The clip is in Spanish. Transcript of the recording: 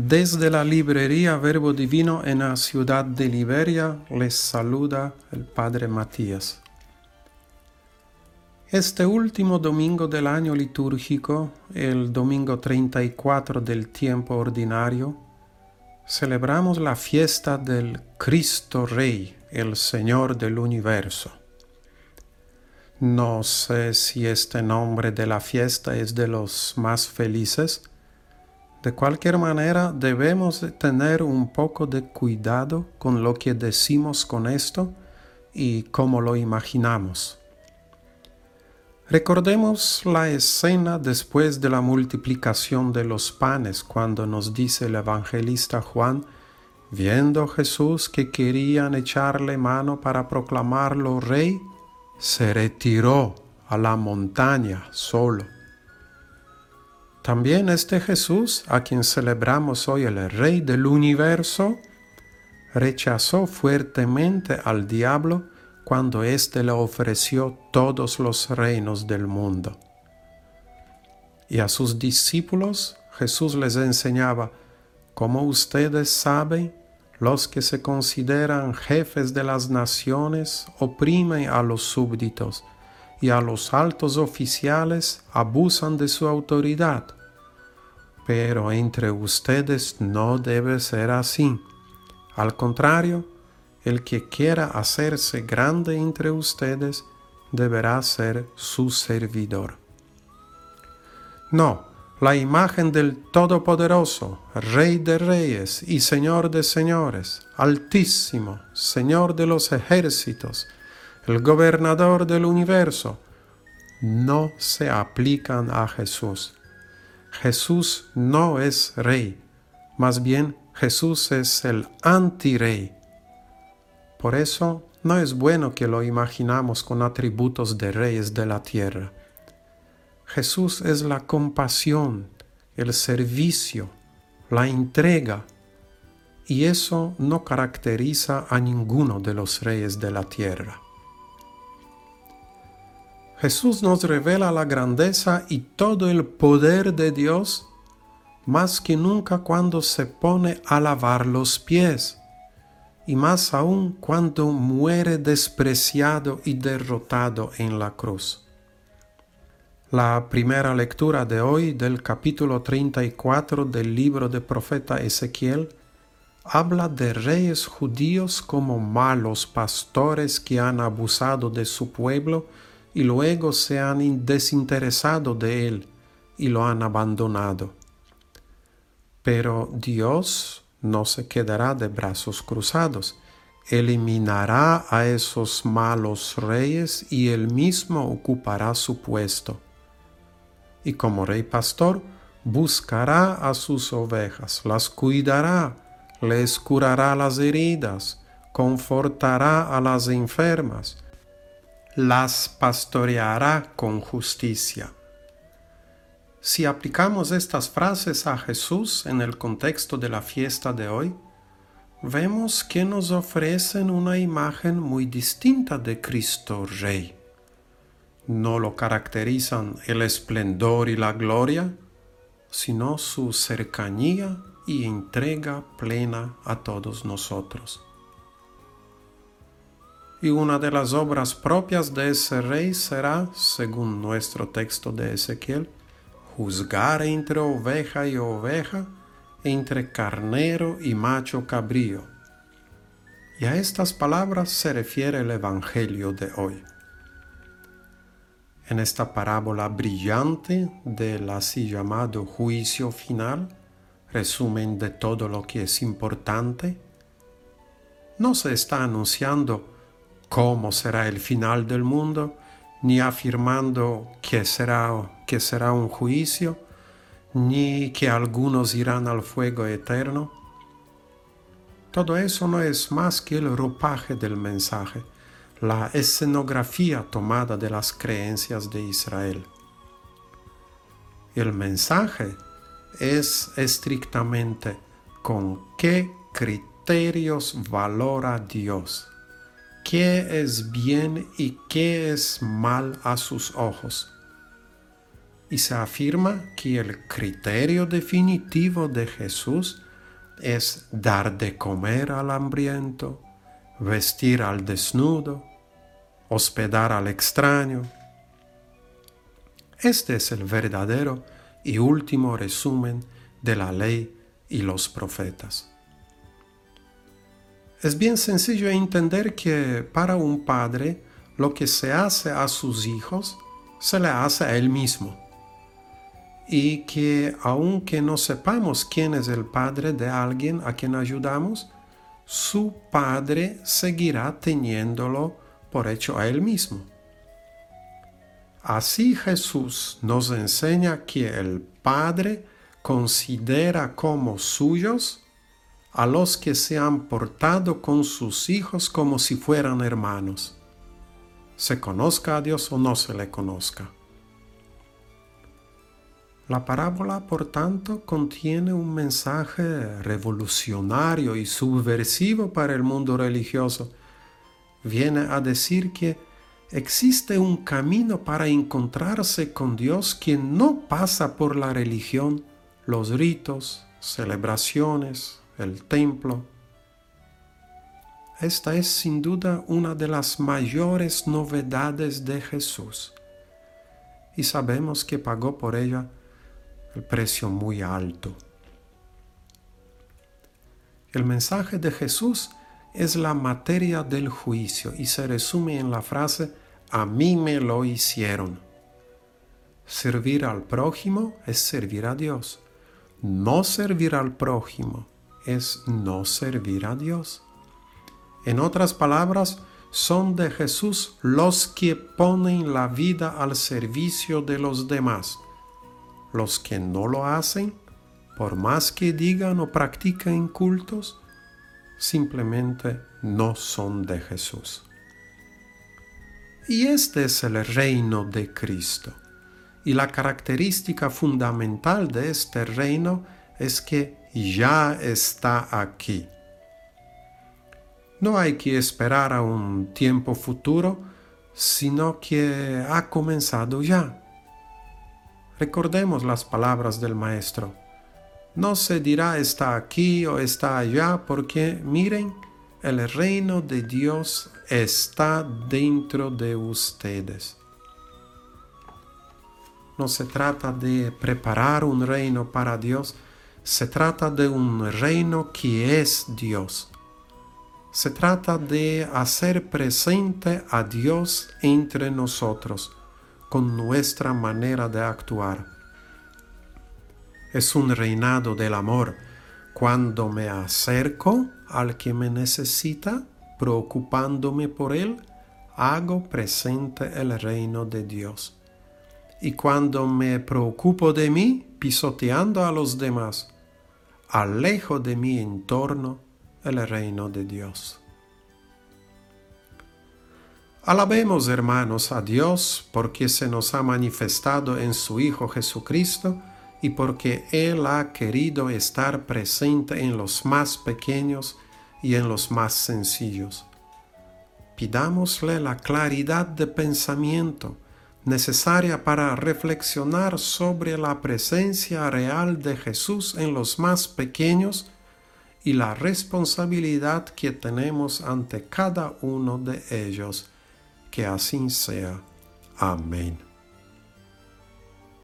Desde la librería Verbo Divino en la ciudad de Liberia les saluda el Padre Matías. Este último domingo del año litúrgico, el domingo 34 del tiempo ordinario, celebramos la fiesta del Cristo Rey, el Señor del universo. No sé si este nombre de la fiesta es de los más felices, de cualquier manera, debemos tener un poco de cuidado con lo que decimos con esto y cómo lo imaginamos. Recordemos la escena después de la multiplicación de los panes cuando nos dice el evangelista Juan, viendo Jesús que querían echarle mano para proclamarlo rey, se retiró a la montaña solo también este Jesús, a quien celebramos hoy el Rey del universo, rechazó fuertemente al diablo cuando éste le ofreció todos los reinos del mundo. Y a sus discípulos Jesús les enseñaba, como ustedes saben, los que se consideran jefes de las naciones oprimen a los súbditos y a los altos oficiales abusan de su autoridad pero entre ustedes no debe ser así. Al contrario, el que quiera hacerse grande entre ustedes deberá ser su servidor. No, la imagen del Todopoderoso, Rey de Reyes y Señor de Señores, Altísimo, Señor de los ejércitos, el gobernador del universo, no se aplican a Jesús. Jesús no es rey, más bien Jesús es el antirey. Por eso no es bueno que lo imaginamos con atributos de reyes de la tierra. Jesús es la compasión, el servicio, la entrega, y eso no caracteriza a ninguno de los reyes de la tierra. Jesús nos revela la grandeza y todo el poder de Dios más que nunca cuando se pone a lavar los pies y más aún cuando muere despreciado y derrotado en la cruz. La primera lectura de hoy del capítulo 34 del libro del profeta Ezequiel habla de reyes judíos como malos pastores que han abusado de su pueblo y luego se han desinteresado de él y lo han abandonado. Pero Dios no se quedará de brazos cruzados, eliminará a esos malos reyes y él mismo ocupará su puesto. Y como rey pastor, buscará a sus ovejas, las cuidará, les curará las heridas, confortará a las enfermas, las pastoreará con justicia. Si aplicamos estas frases a Jesús en el contexto de la fiesta de hoy, vemos que nos ofrecen una imagen muy distinta de Cristo Rey. No lo caracterizan el esplendor y la gloria, sino su cercanía y entrega plena a todos nosotros y una de las obras propias de ese rey será, según nuestro texto de Ezequiel, juzgar entre oveja y oveja, entre carnero y macho cabrío. Y a estas palabras se refiere el Evangelio de hoy. En esta parábola brillante del así llamado juicio final, resumen de todo lo que es importante, no se está anunciando cómo será el final del mundo, ni afirmando que será, que será un juicio, ni que algunos irán al fuego eterno. Todo eso no es más que el ropaje del mensaje, la escenografía tomada de las creencias de Israel. El mensaje es estrictamente con qué criterios valora Dios qué es bien y qué es mal a sus ojos. Y se afirma que el criterio definitivo de Jesús es dar de comer al hambriento, vestir al desnudo, hospedar al extraño. Este es el verdadero y último resumen de la ley y los profetas. Es bien sencillo entender que para un padre lo que se hace a sus hijos se le hace a él mismo. Y que aunque no sepamos quién es el padre de alguien a quien ayudamos, su padre seguirá teniéndolo por hecho a él mismo. Así Jesús nos enseña que el Padre considera como suyos a los que se han portado con sus hijos como si fueran hermanos se conozca a Dios o no se le conozca. La parábola, por tanto, contiene un mensaje revolucionario y subversivo para el mundo religioso. Viene a decir que existe un camino para encontrarse con Dios que no pasa por la religión, los ritos, celebraciones, el templo, esta es sin duda una de las mayores novedades de Jesús y sabemos que pagó por ella el precio muy alto. El mensaje de Jesús es la materia del juicio y se resume en la frase a mí me lo hicieron. Servir al prójimo es servir a Dios. No servir al prójimo es no servir a Dios. En otras palabras, son de Jesús los que ponen la vida al servicio de los demás. Los que no lo hacen, por más que digan o practiquen cultos, simplemente no son de Jesús. Y este es el reino de Cristo. Y la característica fundamental de este reino es que ya está aquí no hay que esperar a un tiempo futuro, sino que ha comenzado ya. Recordemos las palabras del Maestro. No se dirá está aquí o está allá, porque miren, el reino de Dios está dentro de ustedes. No se trata de preparar un reino para Dios, se trata de un reino que es Dios se trata de hacer presente a Dios entre nosotros con nuestra manera de actuar. Es un reinado del amor. Cuando me acerco al que me necesita, preocupándome por él, hago presente el reino de Dios. Y cuando me preocupo de mí, pisoteando a los demás, alejo de mi entorno el reino de Dios. Alabemos, hermanos, a Dios porque se nos ha manifestado en su Hijo Jesucristo y porque Él ha querido estar presente en los más pequeños y en los más sencillos. Pidámosle la claridad de pensamiento necesaria para reflexionar sobre la presencia real de Jesús en los más pequeños y la responsabilidad que tenemos ante cada uno de ellos. Que así sea. Amén.